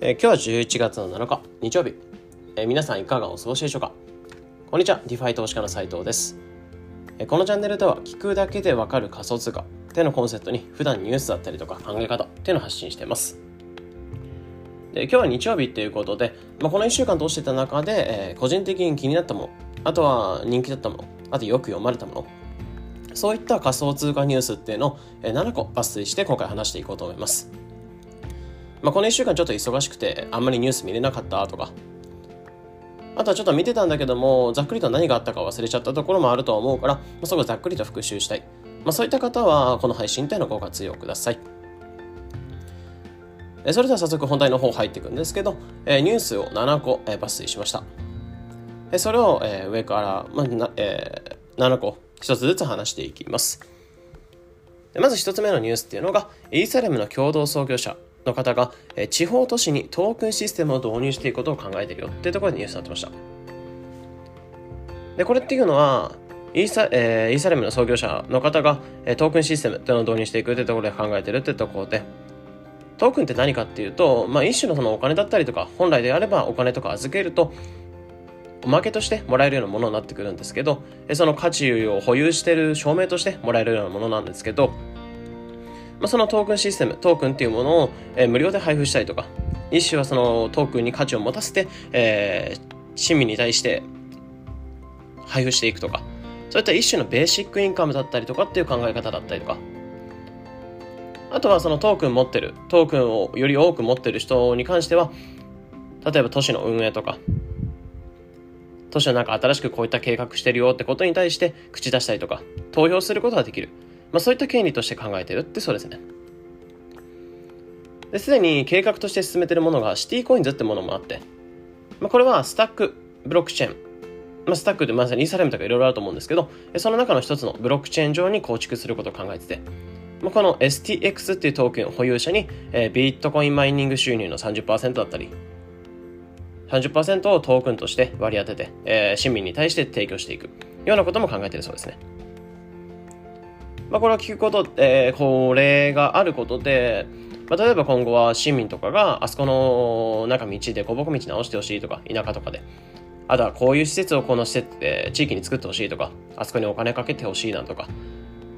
えー、今日は11月の7日日曜日、えー、皆さんいかがお過ごしでしょうか？こんにちは。 DeFi 投資家の斉藤です、えー、このチャンネルでは聞くだけでわかる仮想通貨っていうのコンセプトに普段ニュースだったりとか考え方っていうのを発信しています。で今日は日曜日っていうことで、まあ、この1週間通してた中で、えー、個人的に気になったものあとは人気だったものあとよく読まれたものそういった仮想通貨ニュースっていうのを7個抜粋して今回話していこうと思います。まあ、この1週間ちょっと忙しくてあんまりニュース見れなかったとか。あとはちょっと見てたんだけどもざっくりと何があったか忘れちゃったところもあると思うから、まあ、そこざっくりと復習したい、まあ、そういった方はこの配信というのをご活用ください。それでは早速本題の方入っていくんですけどえニュースを7個え抜粋しました。それをえ上から、まあえ7個1つずつ話していきます。まず1つ目のニュースっていうのがイーサレムの共同創業者の方が、え地方都市にトークンシステムを導入していくことを考えているよっていうところでニュースになってました。で、これっていうのは、イーサ,、えー、イーサレムの創業者の方が、えトークンシステムっていうのを導入していくっていうところで考えているっていうところで、トークンって何かっていうと、まあ、一種のそのお金だったりとか、本来であればお金とか預けると、おまけとしてもらえるようなものになってくるんですけど、その価値を保有している証明としてもらえるようなものなんですけど、まあ、そのトークンシステム、トークンっていうものを、えー、無料で配布したりとか、一種はそのトークンに価値を持たせて、えー、市民に対して配布していくとか、そういった一種のベーシックインカムだったりとかっていう考え方だったりとか、あとはそのトークン持ってる、トークンをより多く持ってる人に関しては、例えば都市の運営とか、都市のなんか新しくこういった計画してるよってことに対して口出したりとか、投票することができる。まあ、そういった権利として考えてるってそうですね。ですでに計画として進めているものがシティコインズってものもあって、まあ、これはスタックブロックチェーン、まあ、スタックでまさにイーサレムとかいろいろあると思うんですけど、その中の一つのブロックチェーン上に構築することを考えてて、まあ、この STX っていうトークン保有者に、えー、ビットコインマイニング収入の30%だったり、30%をトークンとして割り当てて、えー、市民に対して提供していくようなことも考えているそうですね。まあ、これを聞くこと、えー、これがあることで、まあ、例えば今後は市民とかがあそこの中道で小僕道直してほしいとか田舎とかであとはこういう施設をこの施設、えー、地域に作ってほしいとかあそこにお金かけてほしいなんとか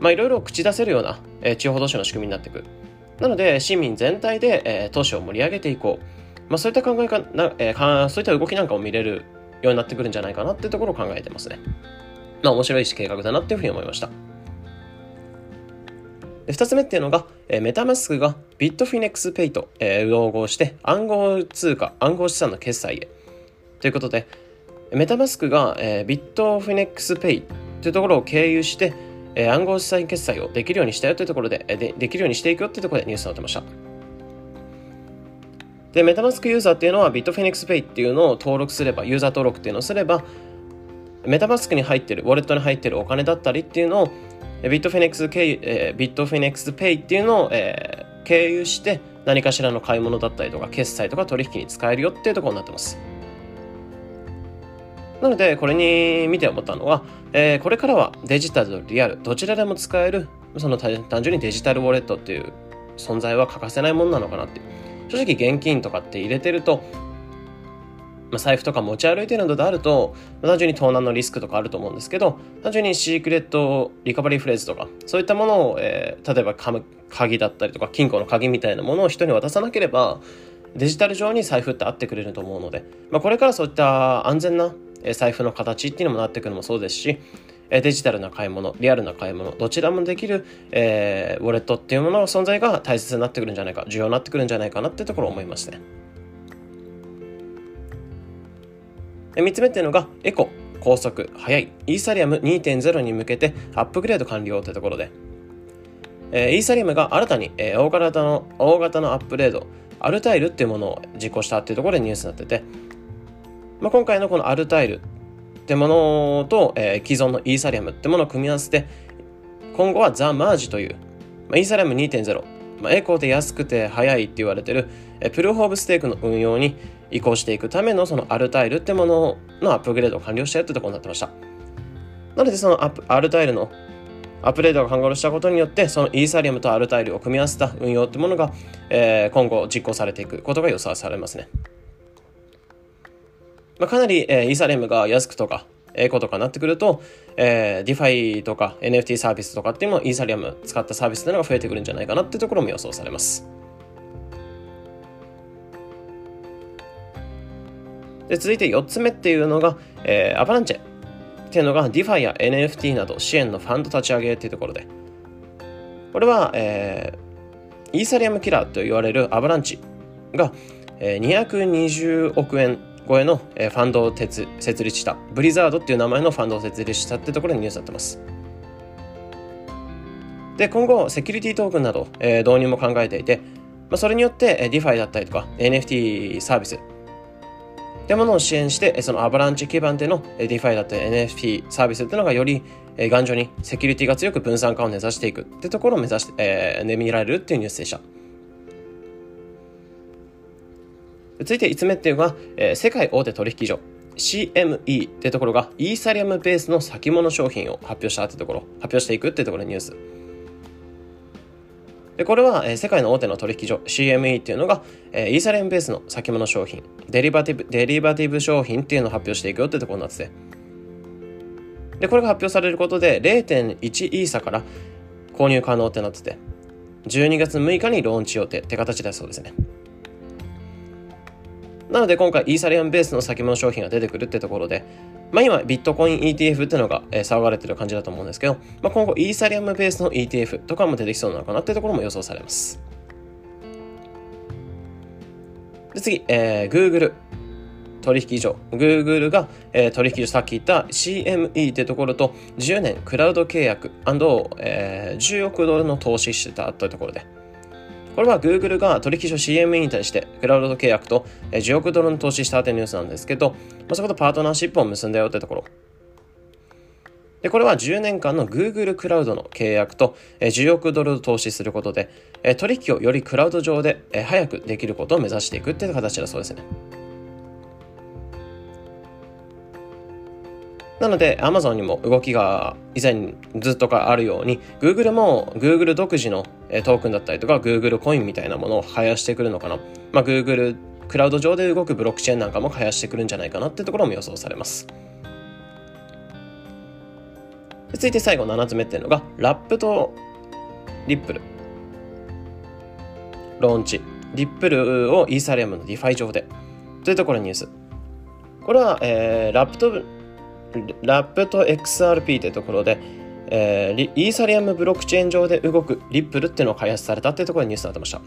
まあいろいろ口出せるような、えー、地方都市の仕組みになっていく。なので市民全体で、えー、都市を盛り上げていこう、まあ、そういった考えかな、えー、そういった動きなんかを見れるようになってくるんじゃないかなっていうところを考えてますね。まあ面白い計画だなっていうふうに思いました。2つ目っていうのが、えー、 MetaMask が Bitfinex Pay と、えー、統合して暗号通貨、暗号資産の決済へ。ということで、 MetaMask が、えー、 Bitfinex Pay というところを経由して、えー、暗号資産決済をできるようにしたよというところで、えー、でできるようにしていくよというところでニュースが載ってました。で、 MetaMask ユーザーっていうのは Bitfinex Pay っていうのを登録すれば、ユーザー登録っていうのをすれば、 MetaMask に入ってる、ウォレットに入ってるお金だったりっていうのを Bitfinex 経由、えー、 Bitfinex Pay っていうのを、えー、経由して何かしらの買い物だったりとか決済とか取引に使えるよっていうところになってます。なのでこれに見て思ったのは、えー、これからはデジタルとリアルどちらでも使えるその単純にデジタルウォレットっていう存在は欠かせないものなのかなって正直現金とかって入れてるとまあ、財布とか持ち歩いてるなどであると、まあ、単純に盗難のリスクとかあると思うんですけど、単純にシークレットリカバリーフレーズとか、そういったものを、えー、例えば鍵だったりとか、金庫の鍵みたいなものを人に渡さなければ、デジタル上に財布ってあってくれると思うので、まあ、これからそういった安全な財布の形っていうのもなってくるのもそうですし、デジタルな買い物、リアルな買い物、どちらもできる、えー、ウォレットっていうものの存在が大切になってくるんじゃないか、重要になってくるんじゃないかなってところを思いますね。で3つ目っていうのがエコ高速速い。イーサリアム2.0に向けてアップグレード完了というところで、えー、イーサリアムが新たに、えー、大型の大型のアップグレードアルタイルっていうものを実行したっていうところでニュースになってて、まあ、今回のこのアルタイルってものと、えー、既存のイーサリアムってものを組み合わせて今後はザ・マージという、まあ、イーサリアム2.0、まあ、エコーで安くて速いって言われてる、プルホー・ブ・ステークの運用に移行していくためのそのアルタイルってもののアップグレードを完了したよってとこになってました。なのでそのアアルタイルのアップデートが完了したことによってそのイーサリアムとアルタイルを組み合わせた運用というものが、えー、今後実行されていくことが予想されますね、まあ、かなり、えー、イーサリアムが安くとかエコとかなってくると、えー、 DeFi とか NFT サービスとかっていうのもイーサリアム使ったサービスっていうのが増えてくるんじゃないかなっていうところも予想されます。で続いて4つ目っていうのが、えー、アバランチェっていうのが DeFi や NFT など支援のファンド立ち上げっていうところで。これは、えー、イーサリアムキラーと言われるアバランチが、えー、220億円超えのファンドを設立したブリザードっていう名前のファンドを設立したってところにニュースになってますで今後セキュリティトークンなど、えー、導入も考えていて、まあ、それによって DeFi だったりとか NFT サービスってものを支援して、そのアバランチ基盤での DeFi だったり NFT サービスっていうのがより頑丈にセキュリティが強く分散化を目指していくってところを目指して、えー、ね、見られるっていうニュースでした。続いて5つ目っていうのが、えー、世界大手取引所 CME ってところがイーサリアムベースの先物商品を発表したってところ、発表していくってところのニュース。でこれは、えー、世界の大手の取引所 CME っていうのが、えー、イーサリアムベースの先物商品デリバティブデリバティブ商品っていうのを発表していくよってところになっててでこれが発表されることで0.1イーサから購入可能ってなってて12月6日にローンチ予定って形だそうですねなので今回イーサリアムベースの先物商品が出てくるってところでまあ、今、ビットコイン ETF っていうのが、えー、騒がれてる感じだと思うんですけど、まあ、今後、イーサリアムベースの ETF とかも出てきそうなのかなっていうところも予想されます。で次、えー、Google 取引所。Google が、えー、取引所、さっき言った CME ってところと10年クラウド契約、えー、10億ドルの投資してたというところで、これは Google が取引所 CME に対してクラウド契約と10億ドルの投資したってニュースなんですけど、まあ、そことパートナーシップを結んだよってところ。で、これは10年間の Google クラウドの契約と10億ドルを投資することで、取引をよりクラウド上で早くできることを目指していくっていう形だそうですね。なので、Amazon にも動きが以前ずっとかあるように、Google も Google 独自のトークンだったりとか、Google コインみたいなものを生やしてくるのかな。まあ、Google クラウド上で動くブロックチェーンなんかも増やしてくるんじゃないかなっていうところも予想されます。続いて最後7つ目っていうのが、 Wrapped リップル。ローンチ。リップルをイーサリアムの DeFi 上で。というところニュース。これは、えー、 Wrapped、Wrapped XRP というところで、えー、イーサリアムブロックチェーン上で動くリップルっていうのを開発されたっていうところにニュースになってました。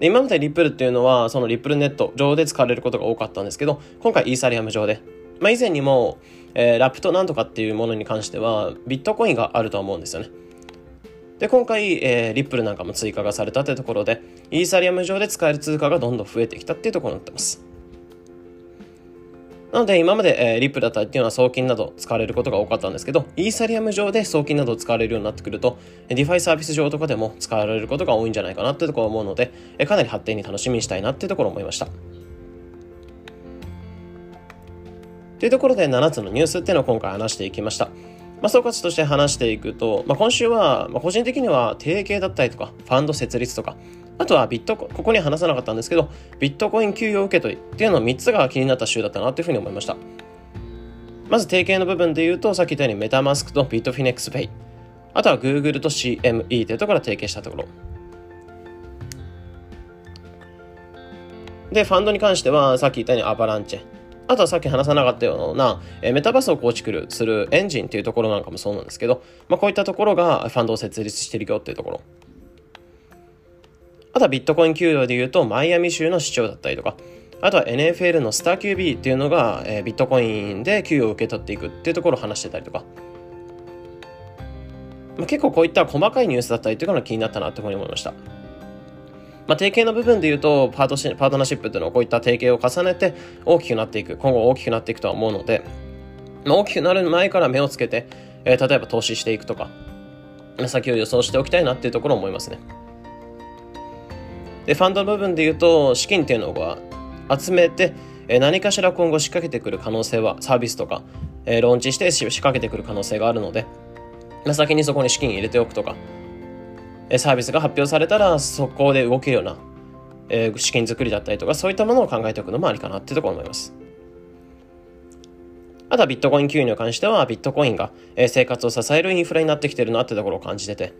今までリップルっていうのはそのリップルネット上で使われることが多かったんですけど今回イーサリアム上で、まあ、以前にも、えー、ラップとなんとかっていうものに関してはビットコインがあると思うんですよね。で今回、えー、リップルなんかも追加がされたというところでイーサリアム上で使える通貨がどんどん増えてきたっていうところになってます。なので今まで、えー、リップだったりっていうのは送金など使われることが多かったんですけど、イーサリアム上で送金など使われるようになってくると、DeFi サービス上とかでも使われることが多いんじゃないかなっていうところを思うので、え、かなり発展に楽しみにしたいなっていうところを思いました。というところで7つのニュースっていうのを今回話していきました。まあ、総括として話していくと、まあ、今週は、まあ、個人的には提携だったりとか、ファンド設立とか、あとはビットコここに話さなかったんですけど、ビットコイン給与受け取りっていうのを3つが気になった週だったなというふうに思いました。まず提携の部分で言うと、さっき言ったように MetaMask と Bitfinex Pay。あとは Google と CME というところから提携したところ。で、ファンドに関しては、さっき言ったようにアバランチェ。あとはさっき話さなかったような、えメタバースを構築する Enjin っていうところなんかもそうなんですけど、まあ、こういったところがファンドを設立してるよっていうところ。あとはビットコイン給与で言うと、マイアミ州の市長だったりとか、あとは NFL のスター QB っていうのが、えー、ビットコインで給与を受け取っていくっていうところを話してたりとか、まあ、結構こういった細かいニュースだったりっていうのが気になったなって思いました。まあ、提携の部分で言うとパートシパートナーシップっていうのはこういった提携を重ねて大きくなっていく、今後大きくなっていくとは思うので、まあ、大きくなる前から目をつけて、えー、例えば投資していくとか、先を予想しておきたいなっていうところを思いますね。で、ファンドの部分で言うと、資金っていうのが集めて、何かしら今後仕掛けてくる可能性は、サービスとか、ローンチして仕掛けてくる可能性があるので、まあ、先にそこに資金入れておくとか、サービスが発表されたらそこで動けるような、資金作りだったりとかそういったものを考えておくのもありかなってところ思います。あとはビットコイン給与に関してはビットコインが生活を支えるインフラになってきてるなってところを感じてて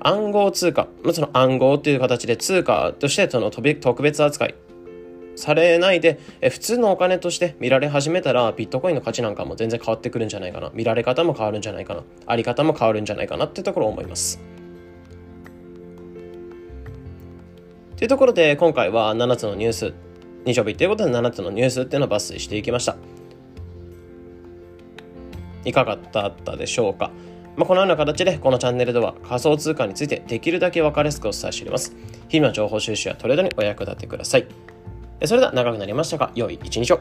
暗号通貨、まあその暗号っていう形で通貨としてその特別扱いされないで普通のお金として見られ始めたらビットコインの価値なんかも全然変わってくるんじゃないかな。見られ方も変わるんじゃないかな。あり方も変わるんじゃないかなってところを思います。というところで今回は7つのニュース日曜日ということで7つのニュースっていうのを抜粋していきました。いかがだったでしょうか？まあ、このような形でこのチャンネルでは仮想通貨についてできるだけ分かりやすくお伝えしております。日々の情報収集やトレードにお役立てください。それでは長くなりましたが、良い一日を。